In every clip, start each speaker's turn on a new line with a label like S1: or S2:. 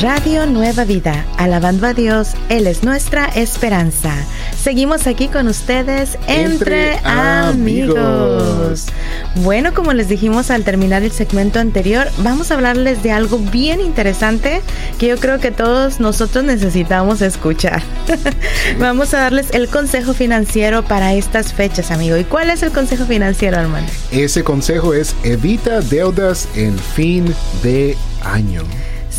S1: Radio Nueva Vida, alabando a Dios, Él es nuestra esperanza. Seguimos aquí con ustedes entre, amigos. Bueno, como les dijimos al terminar el segmento anterior, vamos a hablarles de algo bien interesante que yo creo que todos nosotros necesitamos escuchar. vamos a darles el consejo financiero para estas fechas, amigo. ¿Y cuál es el consejo financiero, hermano?
S2: Ese consejo es evita deudas en fin de año.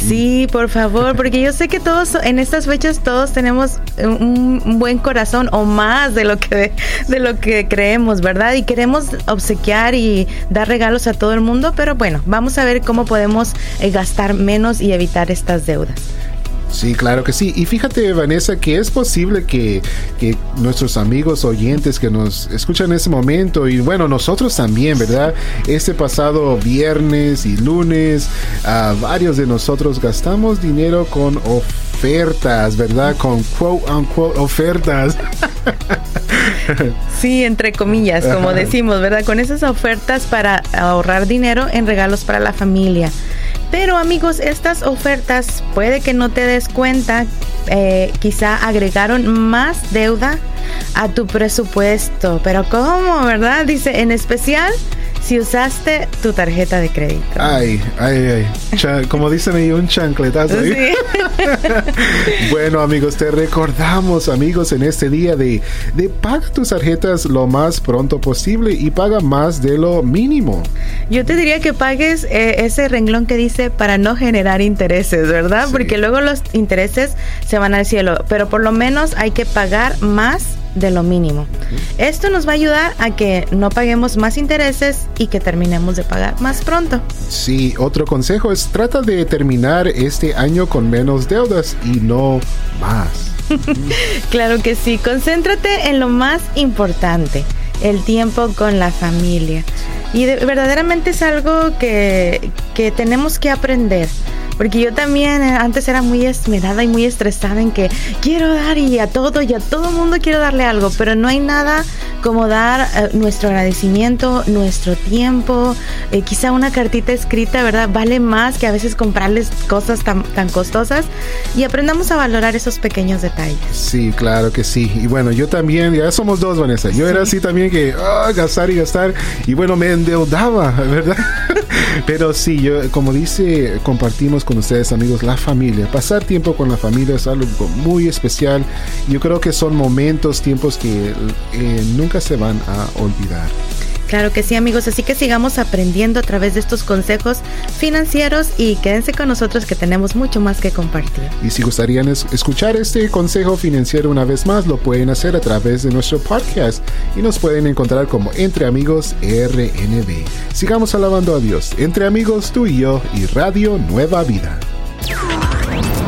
S1: Sí, por favor, porque yo sé que todos en estas fechas todos tenemos un, buen corazón o más de lo que de lo que creemos, ¿verdad? Y queremos obsequiar y dar regalos a todo el mundo, pero bueno, vamos a ver cómo podemos eh, gastar menos y evitar estas deudas.
S2: Sí, claro que sí. Y fíjate, Vanessa, que es posible que, nuestros amigos oyentes que nos escuchan en ese momento, y bueno, nosotros también, ¿verdad? Este pasado viernes y lunes, varios de nosotros gastamos dinero con ofertas, ¿verdad? Con quote unquote ofertas.
S1: Sí, entre comillas, como decimos, ¿verdad? Con esas ofertas para ahorrar dinero en regalos para la familia. Pero amigos, estas ofertas puede que no te des cuenta, eh, quizá agregaron más deuda a tu presupuesto. Pero ¿cómo, verdad? Dice, en especial si usaste tu tarjeta de crédito.
S2: Ay, ay, ay. como dicen ahí, un chancletazo. bueno, amigos, te recordamos, amigos, en este día de, de paga tus tarjetas lo más pronto posible y paga más de lo mínimo.
S1: Yo te diría que pagues eh, ese renglón que dice para no generar intereses, ¿verdad? Porque luego los intereses se van al cielo, pero por lo menos hay que pagar más de lo mínimo. Esto nos va a ayudar a que no paguemos más intereses y que terminemos de pagar más pronto.
S2: Sí, otro consejo es trata de terminar este año con menos deudas y no más.
S1: claro que sí, concéntrate en lo más importante, el tiempo con la familia. Y verdaderamente es algo que, que tenemos que aprender porque yo también eh, antes era muy esmerada y muy estresada en que quiero dar y a todo y a todo mundo quiero darle algo, pero no hay nada como dar eh, nuestro agradecimiento, nuestro tiempo, eh, quizá una cartita escrita, ¿verdad? Vale más que a veces comprarles cosas tan, tan costosas y aprendamos a valorar esos pequeños detalles.
S2: Sí, claro que sí. Y bueno, yo también, ya somos dos, Vanessa. Yo era así también que ah, gastar y gastar y bueno, me endeudaba, ¿verdad? pero sí, yo, como dice, compartimos con ustedes amigos la familia. Pasar tiempo con la familia es algo muy especial. Yo creo que son momentos, tiempos que eh, nunca se van a olvidar.
S1: Claro que sí amigos, así que sigamos aprendiendo a través de estos consejos financieros y quédense con nosotros que tenemos mucho más que compartir.
S2: Y si gustarían escuchar este consejo financiero una vez más, lo pueden hacer a través de nuestro podcast y nos pueden encontrar como Entre Amigos RNB. Sigamos alabando a Dios, Entre Amigos tú y yo y Radio Nueva Vida.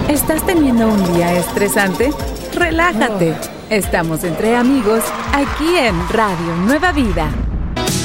S3: ¿Estás teniendo un día estresante? Relájate. Estamos entre amigos aquí en Radio Nueva Vida.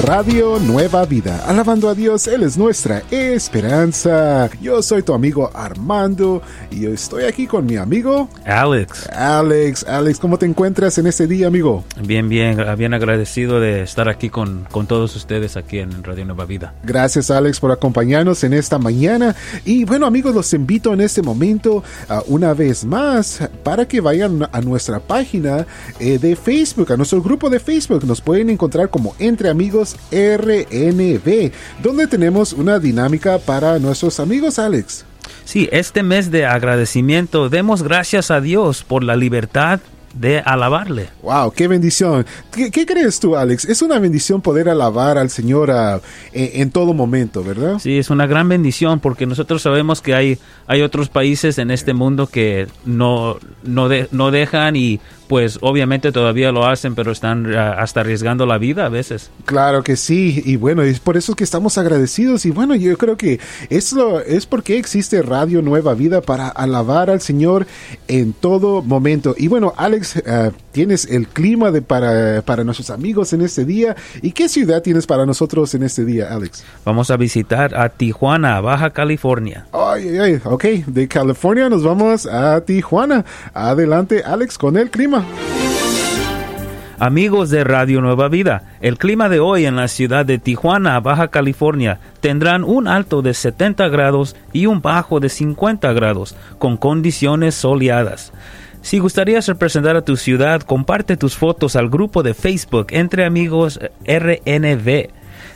S2: Radio Nueva Vida. Alabando a Dios, Él es nuestra esperanza. Yo soy tu amigo Armando y estoy aquí con mi amigo
S4: Alex.
S2: Alex, Alex, ¿cómo te encuentras en este día, amigo?
S4: Bien, bien, bien agradecido de estar aquí con, con todos ustedes aquí en Radio Nueva Vida.
S2: Gracias, Alex, por acompañarnos en esta mañana. Y bueno, amigos, los invito en este momento uh, una vez más para que vayan a nuestra página eh, de Facebook, a nuestro grupo de Facebook. Nos pueden encontrar como Entre Amigos RNB, donde tenemos una dinámica para nuestros amigos, Alex.
S4: Sí, este mes de agradecimiento demos gracias a Dios por la libertad de alabarle.
S2: Wow, qué bendición. ¿Qué, crees tú, Alex? Es una bendición poder alabar al Señor ah, en, todo momento, ¿verdad?
S4: Sí, es una gran bendición porque nosotros sabemos que hay, hay otros países en este mundo que no, no, no dejan y pues obviamente todavía lo hacen, pero están ah, hasta arriesgando la vida a veces.
S2: Claro que sí, y bueno, es por eso que estamos agradecidos y bueno, yo creo que eso es porque existe Radio Nueva Vida para alabar al Señor en todo momento. Y bueno, Alex, ah, tienes el clima de para, para nuestros amigos en este día. ¿Y qué ciudad tienes para nosotros en este día, Alex?
S4: Vamos a visitar a Tijuana, Baja California.
S2: Ay, ay, ok, de California nos vamos a Tijuana. Adelante, Alex, con el clima.
S4: Amigos de Radio Nueva Vida, el clima de hoy en la ciudad de Tijuana, Baja California, tendrán un alto de 70 grados y un bajo de 50 grados, con condiciones soleadas. Si gustarías representar a tu ciudad, comparte tus fotos al grupo de Facebook Entre Amigos RNV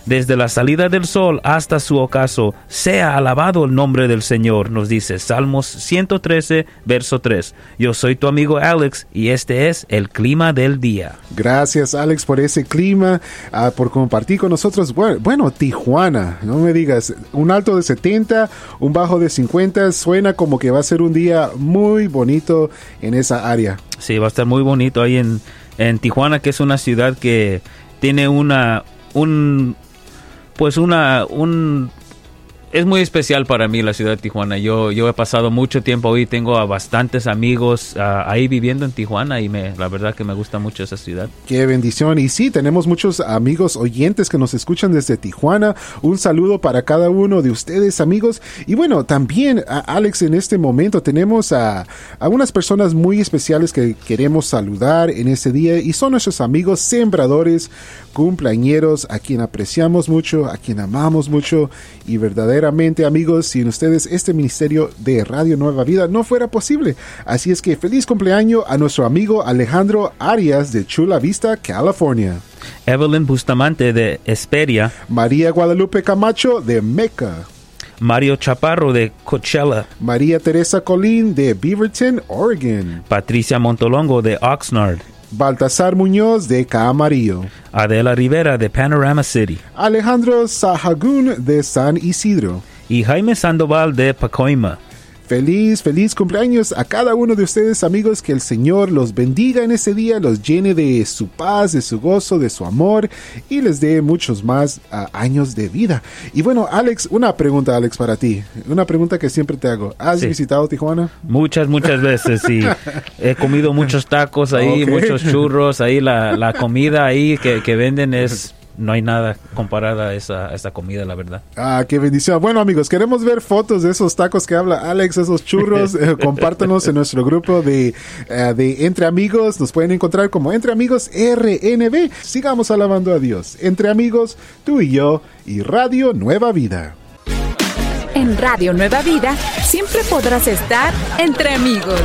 S4: desde la salida del sol hasta su ocaso, sea alabado el nombre del Señor, nos dice Salmos 113, verso 3. Yo soy tu amigo Alex y este es el clima del día.
S2: Gracias Alex por ese clima, ah, por compartir con nosotros. Bueno, Tijuana, no me digas, un alto de 70, un bajo de 50, suena como que va a ser un día muy bonito en esa área.
S4: Sí, va a estar muy bonito ahí en, en Tijuana, que es una ciudad que tiene una, un, pues una, un, es muy especial para mí la ciudad de Tijuana. Yo, yo he pasado mucho tiempo ahí, tengo a bastantes amigos ahí viviendo en Tijuana y me, la verdad que me gusta mucho esa ciudad.
S2: Qué bendición. Y sí, tenemos muchos amigos oyentes que nos escuchan desde Tijuana. Un saludo para cada uno de ustedes, amigos. Y bueno, también, Alex, en este momento tenemos a, a unas personas muy especiales que queremos saludar en este día y son nuestros amigos sembradores, cumpleañeros, a quien apreciamos mucho, a quien amamos mucho y verdaderamente amigos, sin ustedes este ministerio de Radio Nueva Vida no fuera posible. Así es que feliz cumpleaños a nuestro amigo Alejandro Arias de Chula Vista, California.
S4: Evelyn Bustamante de Esperia.
S2: María Guadalupe Camacho de Meca.
S4: Mario Chaparro de Coachella.
S2: María Teresa Colín de Beaverton, Oregon.
S4: Patricia Montolongo de Oxnard.
S2: Baltasar Muñoz de Camarillo.
S4: Adela Rivera de Panorama City.
S2: Alejandro Sahagún de San Isidro.
S4: Y Jaime Sandoval de Pacoima.
S2: Feliz, feliz cumpleaños a cada uno de ustedes amigos, que el Señor los bendiga en ese día, los llene de su paz, de su gozo, de su amor y les dé muchos más ah, años de vida. Y bueno, Alex, una pregunta Alex para ti, una pregunta que siempre te hago. ¿Has visitado Tijuana?
S4: Muchas, muchas veces, sí. He comido muchos tacos ahí, muchos churros, ahí la, la comida ahí que, que venden es no hay nada comparada a esa, esa comida, la verdad.
S2: Ah, qué bendición. Bueno, amigos, queremos ver fotos de esos tacos que habla Alex, esos churros. Eh, compártanos en nuestro grupo de, eh, de Entre Amigos. Nos pueden encontrar como Entre Amigos RNB. Sigamos alabando a Dios. Entre Amigos, tú y yo y Radio Nueva Vida.
S3: En Radio Nueva Vida siempre podrás estar entre amigos.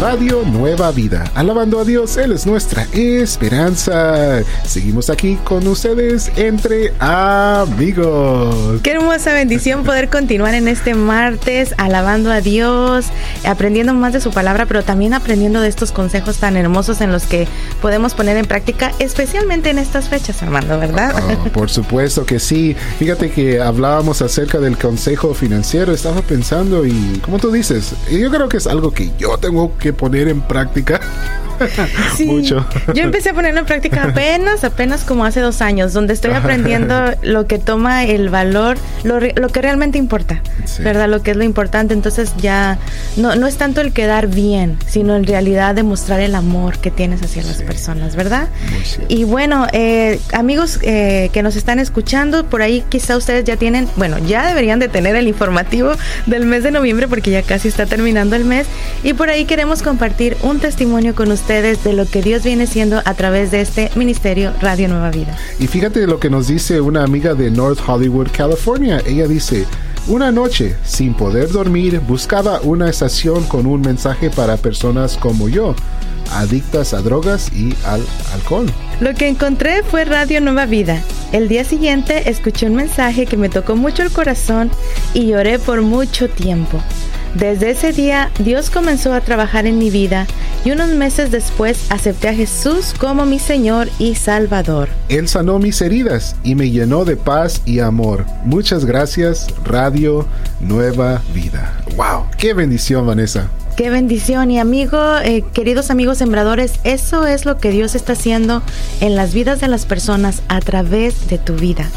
S2: Radio Nueva Vida. Alabando a Dios, Él es nuestra esperanza. Seguimos aquí con ustedes entre amigos.
S1: Qué hermosa bendición poder continuar en este martes alabando a Dios, aprendiendo más de su palabra, pero también aprendiendo de estos consejos tan hermosos en los que podemos poner en práctica, especialmente en estas fechas, Armando, ¿verdad?
S2: Oh, por supuesto que sí. Fíjate que hablábamos acerca del consejo financiero, estaba pensando y como tú dices, yo creo que es algo que yo tengo que poner en práctica. Mucho.
S1: Yo empecé a ponerlo en práctica apenas, apenas como hace dos años, donde estoy aprendiendo lo que toma el valor, lo, que realmente importa, ¿verdad? Lo que es lo importante. Entonces ya no, no es tanto el quedar bien, sino en realidad demostrar el amor que tienes hacia las personas, ¿verdad? Y bueno, eh, amigos eh, que nos están escuchando, por ahí quizá ustedes ya tienen, bueno, ya deberían de tener el informativo del mes de noviembre porque ya casi está terminando el mes y por ahí queremos compartir un testimonio con ustedes de lo que Dios viene siendo a través de este ministerio Radio Nueva Vida.
S2: Y fíjate lo que nos dice una amiga de North Hollywood, California. Ella dice, una noche, sin poder dormir, buscaba una estación con un mensaje para personas como yo, adictas a drogas y al alcohol.
S1: Lo que encontré fue Radio Nueva Vida. El día siguiente escuché un mensaje que me tocó mucho el corazón y lloré por mucho tiempo. Desde ese día Dios comenzó a trabajar en mi vida y unos meses después acepté a Jesús como mi Señor y Salvador.
S2: Él sanó mis heridas y me llenó de paz y amor. Muchas gracias, Radio Nueva Vida. ¡Wow! ¡Qué bendición, Vanessa!
S1: Qué bendición y amigo, eh, queridos amigos sembradores, eso es lo que Dios está haciendo en las vidas de las personas a través de tu vida,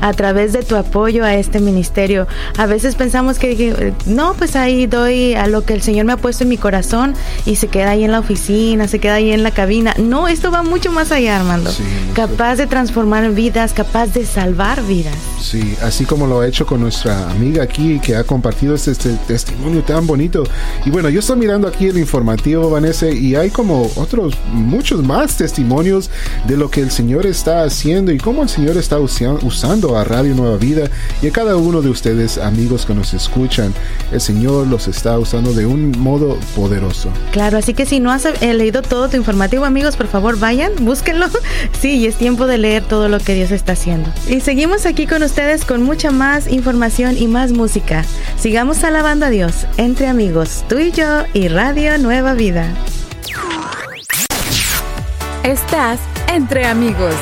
S1: a través de tu apoyo a este ministerio. A veces pensamos que no, pues ahí doy a lo que el Señor me ha puesto en mi corazón y se queda ahí en la oficina, se queda ahí en la cabina. No, esto va mucho más allá, Armando. capaz de transformar vidas, capaz de salvar vidas.
S2: Sí, así como lo ha hecho con nuestra amiga aquí que ha compartido este, este testimonio tan bonito. Y bueno, yo estoy mirando aquí el informativo, Vanessa, y hay como otros, muchos más testimonios de lo que el Señor está haciendo y cómo el Señor está usando a Radio Nueva Vida y a cada uno de ustedes, amigos que nos escuchan. El Señor los está usando de un modo poderoso.
S1: Claro, así que si no has eh, leído todo tu informativo, amigos, por favor vayan, búsquenlo. Sí, y es tiempo de leer todo lo que Dios está haciendo. Y seguimos aquí con ustedes con mucha más información y más música. Sigamos alabando a Dios entre amigos, tú y yo y Radio Nueva Vida.
S3: Estás entre amigos.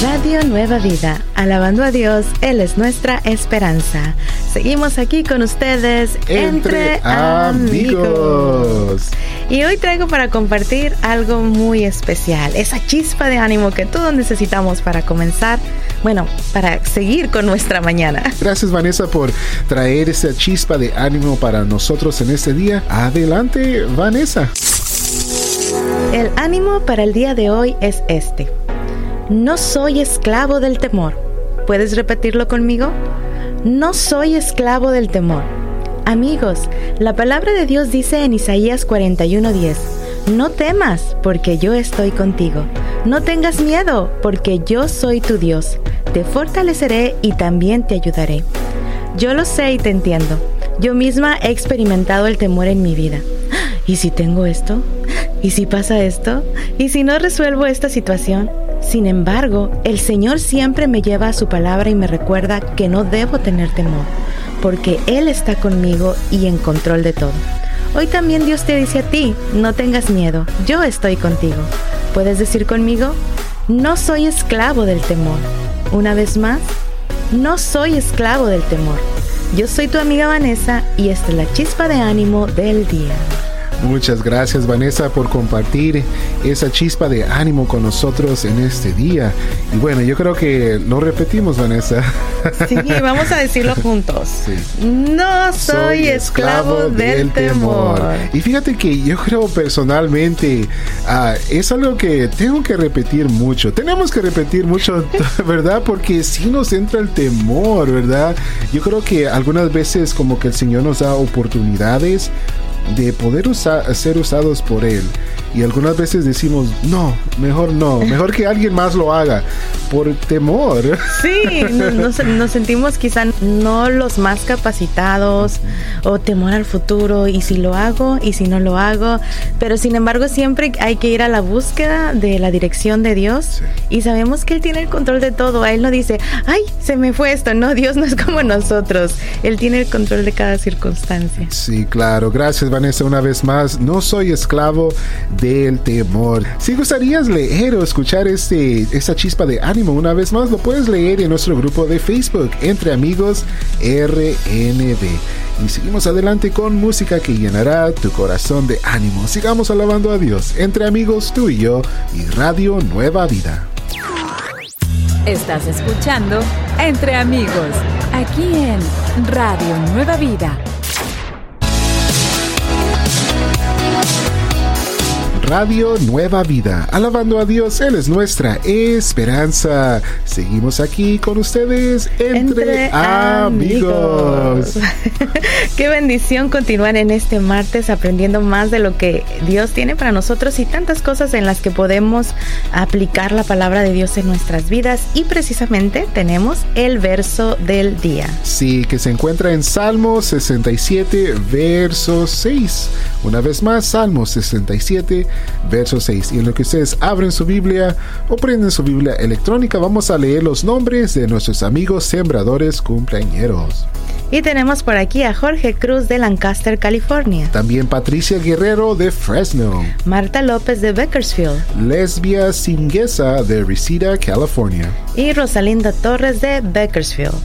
S1: Radio Nueva Vida, alabando a Dios, Él es nuestra esperanza. Seguimos aquí con ustedes
S2: entre, amigos.
S1: Y hoy traigo para compartir algo muy especial, esa chispa de ánimo que todos necesitamos para comenzar, bueno, para seguir con nuestra mañana.
S2: Gracias Vanessa por traer esa chispa de ánimo para nosotros en este día. Adelante Vanessa.
S1: El ánimo para el día de hoy es este. No soy esclavo del temor. ¿Puedes repetirlo conmigo? No soy esclavo del temor. Amigos, la palabra de Dios dice en Isaías 41:10, no temas, porque yo estoy contigo. No tengas miedo, porque yo soy tu Dios. Te fortaleceré y también te ayudaré. Yo lo sé y te entiendo. Yo misma he experimentado el temor en mi vida. ¿Y si tengo esto? ¿Y si pasa esto? ¿Y si no resuelvo esta situación? Sin embargo, el Señor siempre me lleva a su palabra y me recuerda que no debo tener temor porque Él está conmigo y en control de todo. Hoy también Dios te dice a ti, no tengas miedo, yo estoy contigo. ¿Puedes decir conmigo? No soy esclavo del temor. Una vez más, no soy esclavo del temor. Yo soy tu amiga Vanessa y esta es la chispa de ánimo del día.
S2: Muchas gracias Vanessa por compartir esa chispa de ánimo con nosotros en este día. Y bueno, yo creo que lo repetimos Vanessa.
S1: Sí, vamos a decirlo juntos. No soy, esclavo, del, temor.
S2: Y fíjate que yo creo personalmente ah, es algo que tengo que repetir mucho. Tenemos que repetir mucho, ¿verdad? Porque si nos entra el temor, ¿verdad? Yo creo que algunas veces como que el Señor nos da oportunidades de poder ser usados por Él. Y algunas veces decimos, no, mejor no, mejor que alguien más lo haga, por temor.
S1: Sí, nos, nos sentimos quizá no los más capacitados o temor al futuro, y si lo hago, y si no lo hago, pero sin embargo siempre hay que ir a la búsqueda de la dirección de Dios y sabemos que Él tiene el control de todo. A Él no dice, ay, se me fue esto, no, Dios no es como nosotros, Él tiene el control de cada circunstancia.
S2: Sí, claro, gracias Vanessa una vez más, no soy esclavo del temor. Si gustarías leer o escuchar este, esta chispa de ánimo una vez más, lo puedes leer en nuestro grupo de Facebook, Entre Amigos RNB. Y seguimos adelante con música que llenará tu corazón de ánimo. Sigamos alabando a Dios, entre amigos tú y yo, y Radio Nueva Vida.
S3: Estás escuchando Entre Amigos, aquí en Radio Nueva Vida
S2: Radio Nueva Vida. Alabando a Dios, Él es nuestra esperanza. Seguimos aquí con ustedes entre, amigos.
S1: Qué bendición continuar en este martes aprendiendo más de lo que Dios tiene para nosotros y tantas cosas en las que podemos aplicar la palabra de Dios en nuestras vidas. Y precisamente tenemos el verso del día.
S2: Sí, que se encuentra en Salmo 67, verso 6. Una vez más, Salmo 67, verso 6. Y en lo que ustedes abren su Biblia o prenden su Biblia electrónica, vamos a leer los nombres de nuestros amigos sembradores cumpleañeros.
S1: Y tenemos por aquí a Jorge Cruz de Lancaster, California.
S2: También Patricia Guerrero de Fresno.
S1: Marta López de Bakersfield.
S2: Lesbia Singuesa de Reseda, California.
S1: Y Rosalinda Torres de Bakersfield.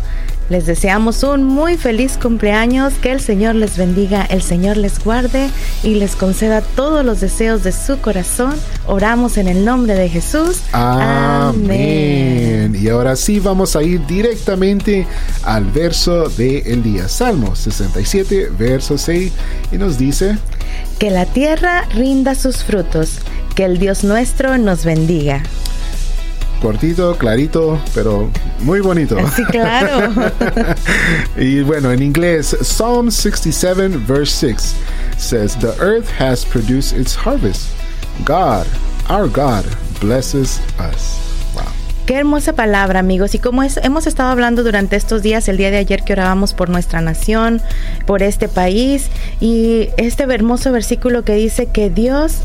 S1: Les deseamos un muy feliz cumpleaños, que el Señor les bendiga, el Señor les guarde y les conceda todos los deseos de su corazón. Oramos en el nombre de Jesús.
S2: Amén. Y ahora sí vamos a ir directamente al verso del día. Salmo 67, verso 6, y nos dice,
S1: Que la tierra rinda sus frutos, que el Dios nuestro nos bendiga
S2: cortito, clarito, pero muy bonito.
S1: Sí, claro.
S2: y bueno, en inglés, Psalm 67, verse 6 says, The earth has produced its harvest. God, our God, blesses us. Wow.
S1: Qué hermosa palabra, amigos. Y como es, hemos estado hablando durante estos días, el día de ayer que orábamos por nuestra nación, por este país, y este hermoso versículo que dice que Dios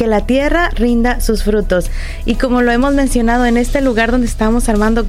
S1: que la tierra rinda sus frutos. Y como lo hemos mencionado en este lugar donde estamos armando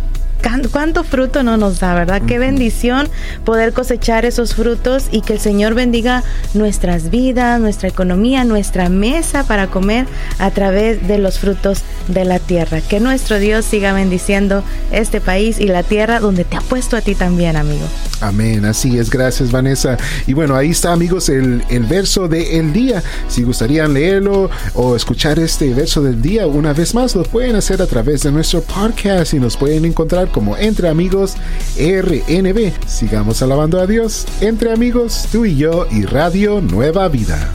S1: cuánto fruto no nos da, ¿verdad? Qué bendición poder cosechar esos frutos y que el Señor bendiga nuestras vidas, nuestra economía, nuestra mesa para comer a través de los frutos de la tierra. Que nuestro Dios siga bendiciendo este país y la tierra donde te ha puesto a ti también, amigo.
S2: Amén, así es, gracias Vanessa. Y bueno, ahí está amigos el, el verso del día. Si gustarían leerlo o escuchar este verso del día una vez más, lo pueden hacer a través de nuestro podcast y nos pueden encontrar como Entre Amigos RNB. Sigamos alabando a Dios, Entre Amigos, tú y yo y Radio Nueva Vida.